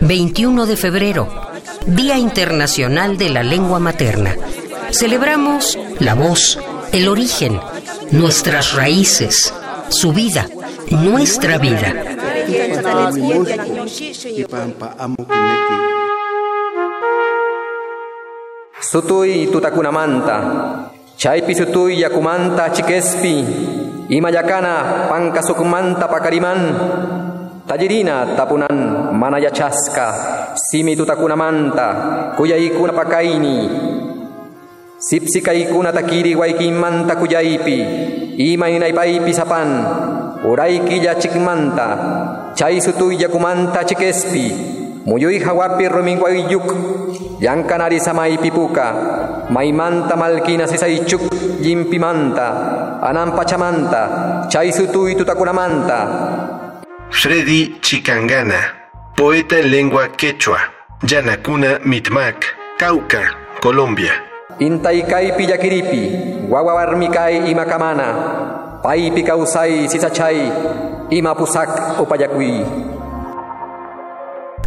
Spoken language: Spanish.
21 de febrero, Día Internacional de la Lengua Materna. Celebramos la voz, el origen, nuestras raíces, su vida, nuestra vida. Sutuy tutakunamanta, chaypi sutuy yakumanta chikespi, Ima jakana pangkasukman tapakariman. Tajirina tapunan mana ya chaska simi tutakuna manta. Kuyai kuna pakaini sipsi kai kuna takiri waiki manta kuyaipi ima inai paipi sapan. Uraiki ya chikmanta chai sutu ya kumanta chikespi. Muyuy hawapi ruminwayyuk, yankanari samaypi puka, maymanta malkina sisaychuk yimpimanta, anan pachamanta, chay sutuy tutakunamanta, Freddy Chicangana, poeta en lengua quechua, Yanacuna Mitmac, Cauca, Colombia. Intaykaypi llakiripi, wawawarmikay imakamana, paypi kawsay sisachay, imapusak upayakuy.